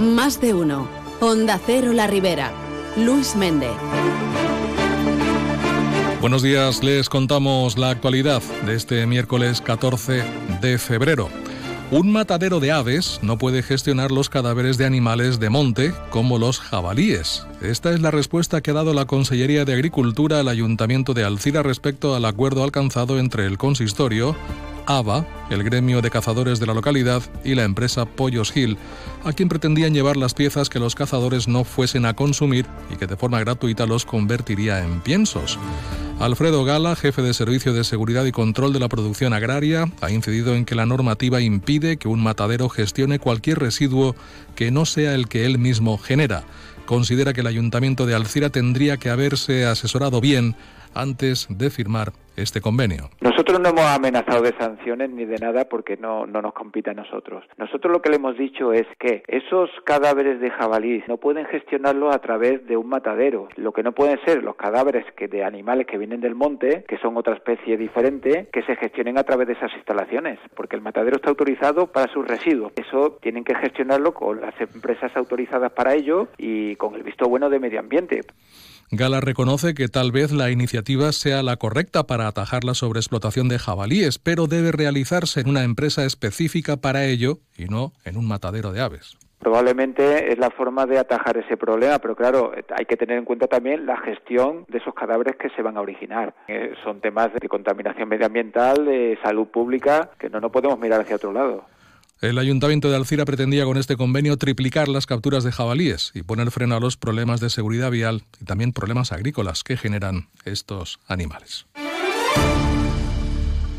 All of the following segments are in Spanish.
Más de uno. Onda Cero La Ribera. Luis Méndez. Buenos días, les contamos la actualidad de este miércoles 14 de febrero. Un matadero de aves no puede gestionar los cadáveres de animales de monte como los jabalíes. Esta es la respuesta que ha dado la Consellería de Agricultura al Ayuntamiento de Alcira respecto al acuerdo alcanzado entre el consistorio, ABA, el gremio de cazadores de la localidad, y la empresa Pollos Hill, a quien pretendían llevar las piezas que los cazadores no fuesen a consumir y que de forma gratuita los convertiría en piensos. Alfredo Gala, jefe de Servicio de Seguridad y Control de la Producción Agraria, ha incidido en que la normativa impide que un matadero gestione cualquier residuo que no sea el que él mismo genera. Considera que el Ayuntamiento de Alcira tendría que haberse asesorado bien antes de firmar este convenio. Nosotros no hemos amenazado de sanciones ni de nada porque no, no nos compite a nosotros. Nosotros lo que le hemos dicho es que esos cadáveres de jabalí no pueden gestionarlos a través de un matadero. Lo que no pueden ser los cadáveres que de animales que vienen del monte, que son otra especie diferente, que se gestionen a través de esas instalaciones, porque el matadero está autorizado para sus residuos. Eso tienen que gestionarlo con las empresas autorizadas para ello y con el visto bueno de medio ambiente. Gala reconoce que tal vez la iniciativa sea la correcta para atajar la sobreexplotación de jabalíes, pero debe realizarse en una empresa específica para ello y no en un matadero de aves. Probablemente es la forma de atajar ese problema, pero claro, hay que tener en cuenta también la gestión de esos cadáveres que se van a originar. Eh, son temas de contaminación medioambiental, de salud pública, que no nos podemos mirar hacia otro lado. El ayuntamiento de Alcira pretendía con este convenio triplicar las capturas de jabalíes y poner freno a los problemas de seguridad vial y también problemas agrícolas que generan estos animales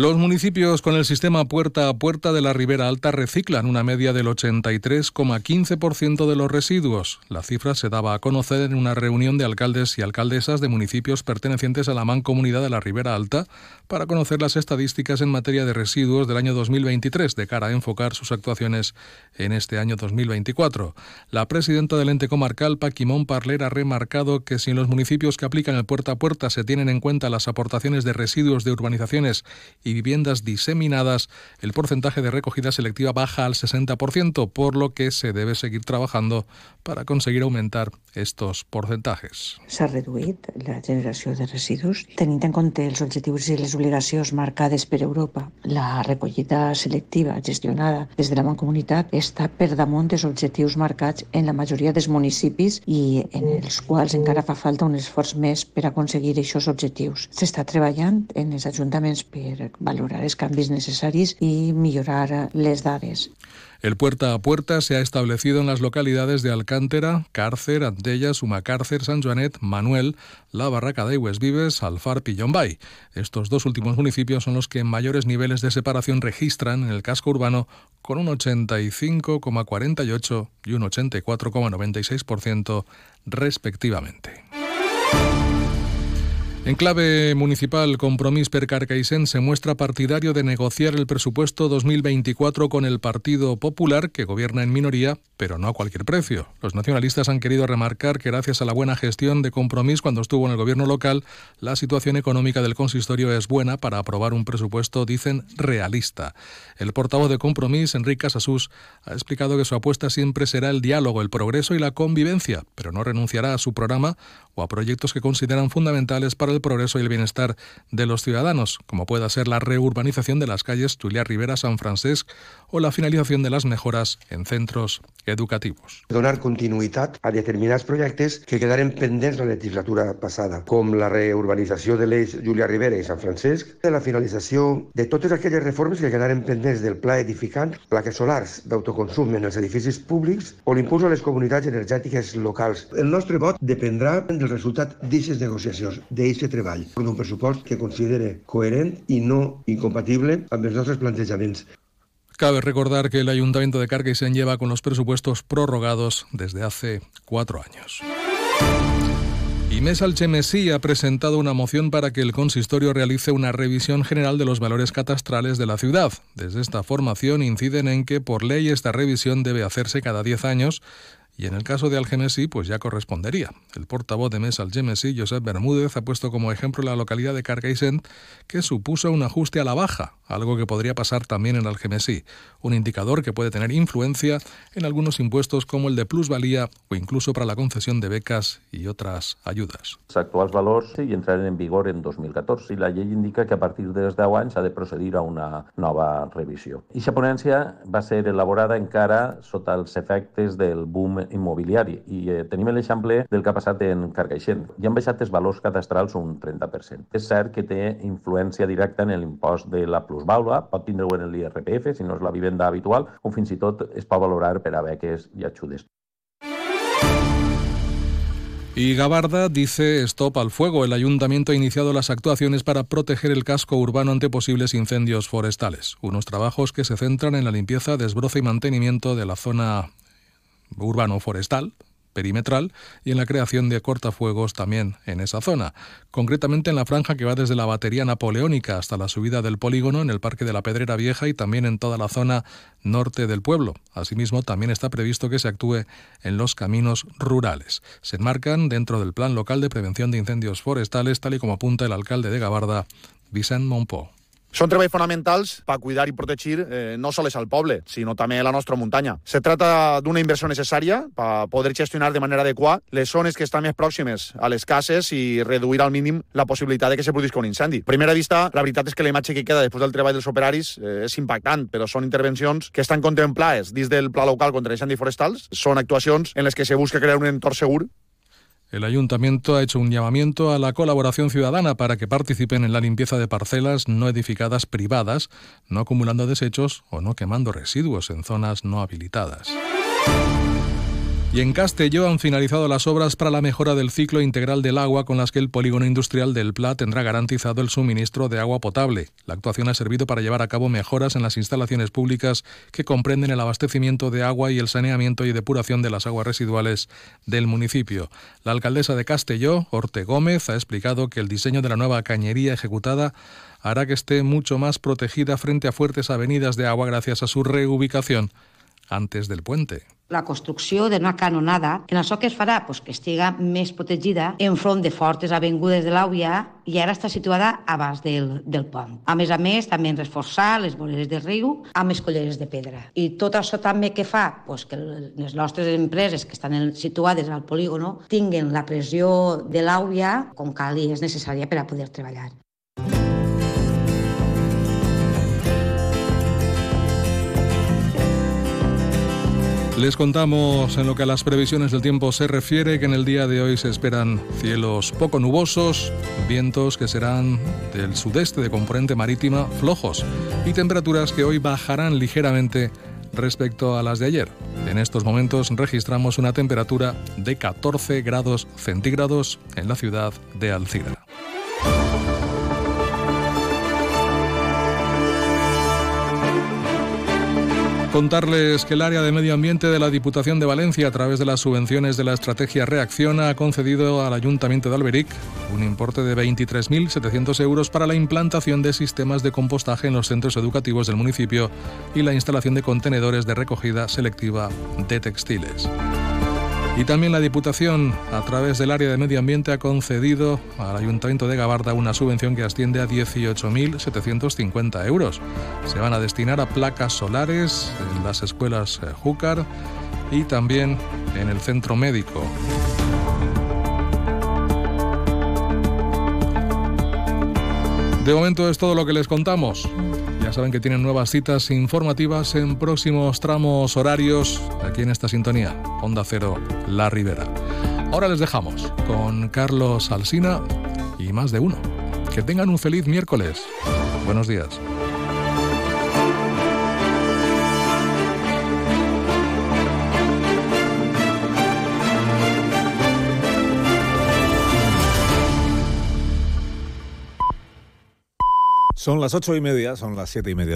Los municipios con el sistema puerta a puerta de la Ribera Alta reciclan una media del 83,15% de los residuos. La cifra se daba a conocer en una reunión de alcaldes y alcaldesas de municipios pertenecientes a la Mancomunidad de la Ribera Alta para conocer las estadísticas en materia de residuos del año 2023 de cara a enfocar sus actuaciones en este año 2024. La presidenta del ente comarcal, Paquimón Parler, ha remarcado que si en los municipios que aplican el puerta a puerta se tienen en cuenta las aportaciones de residuos de urbanizaciones y y viviendas diseminadas, el porcentaje de recogida selectiva baja al 60%, por lo que se debe seguir trabajando para conseguir aumentar estos porcentages. S'ha reduït la generació de residus tenint en compte els objectius i les obligacions marcades per Europa. La recollida selectiva gestionada des de la Mancomunitat està per damunt dels objectius marcats en la majoria dels municipis i en els quals encara fa falta un esforç més per aconseguir aquests objectius. S'està treballant en els ajuntaments per valorar els canvis necessaris mejorar les dades. El puerta a puerta se ha establecido en las localidades de Alcántara, Cárcer, Antella, Sumacárcer, San Joanet, Manuel, La Barraca de Vives, Alfar y. Estos dos últimos municipios son los que mayores niveles de separación registran en el casco urbano con un 85,48 y un 84,96% respectivamente. En clave municipal, Compromís per Carcaixent se muestra partidario de negociar el presupuesto 2024 con el Partido Popular, que gobierna en minoría, pero no a cualquier precio. Los nacionalistas han querido remarcar que gracias a la buena gestión de Compromís cuando estuvo en el gobierno local, la situación económica del consistorio es buena para aprobar un presupuesto, dicen, realista. El portavoz de Compromís, Enrique Casasús, ha explicado que su apuesta siempre será el diálogo, el progreso y la convivencia, pero no renunciará a su programa o a proyectos que consideran fundamentales para el progreso y el bienestar de los ciudadanos, como pueda ser la reurbanización de las calles Julià Rivera, San Francesc o la finalització de les mejoras en centros educatius. Donar continuïtat a determinats projectes que quedaren pendents la legislatura passada, com la reurbanització de l'eix Julià Rivera i Sant Francesc, de la finalització de totes aquelles reformes que quedaren pendents del pla edificant, plaques solars d'autoconsum en els edificis públics o l'impuls a les comunitats energètiques locals. El nostre vot dependrà resultat d'aquestes negociacions, d'aquest treball, d'un pressupost que considere coherent i no incompatible amb els nostres plantejaments. Cabe recordar que el Ayuntamiento de Carqueisen lleva con los presupuestos prorrogados desde hace cuatro años. Mesa Alchemesí ha presentado una moción para que el consistorio realice una revisión general de los valores catastrales de la ciudad. Desde esta formación inciden en que por ley esta revisión debe hacerse cada 10 años y en el caso de Algemesí, pues ya correspondería. El portavoz de Mesa Algemesí, Josep Bermúdez, ha puesto como ejemplo la localidad de Cargaisen, que supuso un ajuste a la baja, algo que podría pasar también en Algemesí, un indicador que puede tener influencia en algunos impuestos como el de plusvalía o incluso para la concesión de becas y otras ayudas. Els actuals valors hi entraren en vigor en 2014 i la llei indica que a partir dels 10 anys s'ha de procedir a una nova revisió. Ixa ponència va ser elaborada encara sota els efectes del boom immobiliari i eh, tenim l'exemple del que ha passat en Carcaixent. Ja han baixat els valors cadastrals un 30%. És cert que té influència directa en l'impost de la plusvàlua, pot tindre-ho en l'IRPF, si no la vivenda habitual, o fins es pot valorar per a beques. Y Gabarda dice stop al fuego. El ayuntamiento ha iniciado las actuaciones para proteger el casco urbano ante posibles incendios forestales. Unos trabajos que se centran en la limpieza, desbroce y mantenimiento de la zona urbano forestal perimetral y en la creación de cortafuegos también en esa zona, concretamente en la franja que va desde la batería napoleónica hasta la subida del polígono en el Parque de la Pedrera Vieja y también en toda la zona norte del pueblo. Asimismo, también está previsto que se actúe en los caminos rurales. Se enmarcan dentro del Plan Local de Prevención de Incendios Forestales, tal y como apunta el alcalde de Gabarda, Vicent Monpó. Són treballs fonamentals per cuidar i protegir eh, no sols el poble, sinó també la nostra muntanya. Se trata d'una inversió necessària per poder gestionar de manera adequada les zones que estan més pròximes a les cases i reduir al mínim la possibilitat de que se produisca un incendi. A primera vista, la veritat és que la imatge que queda després del treball dels operaris eh, és impactant, però són intervencions que estan contemplades dins del Pla Local contra incendis forestals. Són actuacions en les que se busca crear un entorn segur El ayuntamiento ha hecho un llamamiento a la colaboración ciudadana para que participen en la limpieza de parcelas no edificadas privadas, no acumulando desechos o no quemando residuos en zonas no habilitadas. Y en Castelló han finalizado las obras para la mejora del ciclo integral del agua con las que el polígono industrial del Pla tendrá garantizado el suministro de agua potable. La actuación ha servido para llevar a cabo mejoras en las instalaciones públicas que comprenden el abastecimiento de agua y el saneamiento y depuración de las aguas residuales del municipio. La alcaldesa de Castelló, Orte Gómez, ha explicado que el diseño de la nueva cañería ejecutada hará que esté mucho más protegida frente a fuertes avenidas de agua gracias a su reubicación antes del puente. La construcció d'una canonada en això que es farà pues, que estiga més protegida enfront de fortes avingudes de l'Àuia i ara està situada abans del, del pont. A més a més, també reforçar les voreres del riu amb escolleres de pedra. I tot això també que fa pues, que les nostres empreses que estan situades al polígono tinguen la pressió de l'Àuia com cal i és necessària per a poder treballar. Les contamos en lo que a las previsiones del tiempo se refiere que en el día de hoy se esperan cielos poco nubosos, vientos que serán del sudeste de componente marítima flojos y temperaturas que hoy bajarán ligeramente respecto a las de ayer. En estos momentos registramos una temperatura de 14 grados centígrados en la ciudad de Alcira. Contarles que el área de medio ambiente de la Diputación de Valencia, a través de las subvenciones de la estrategia Reacciona, ha concedido al Ayuntamiento de Alberic un importe de 23.700 euros para la implantación de sistemas de compostaje en los centros educativos del municipio y la instalación de contenedores de recogida selectiva de textiles. Y también la Diputación, a través del área de medio ambiente, ha concedido al Ayuntamiento de Gabarda una subvención que asciende a 18.750 euros. Se van a destinar a placas solares en las escuelas eh, Júcar y también en el centro médico. De momento es todo lo que les contamos. Ya saben que tienen nuevas citas informativas en próximos tramos horarios aquí en esta sintonía, Onda Cero, La Ribera. Ahora les dejamos con Carlos Alsina y más de uno. Que tengan un feliz miércoles. Buenos días. Son las ocho y media, son las siete y media.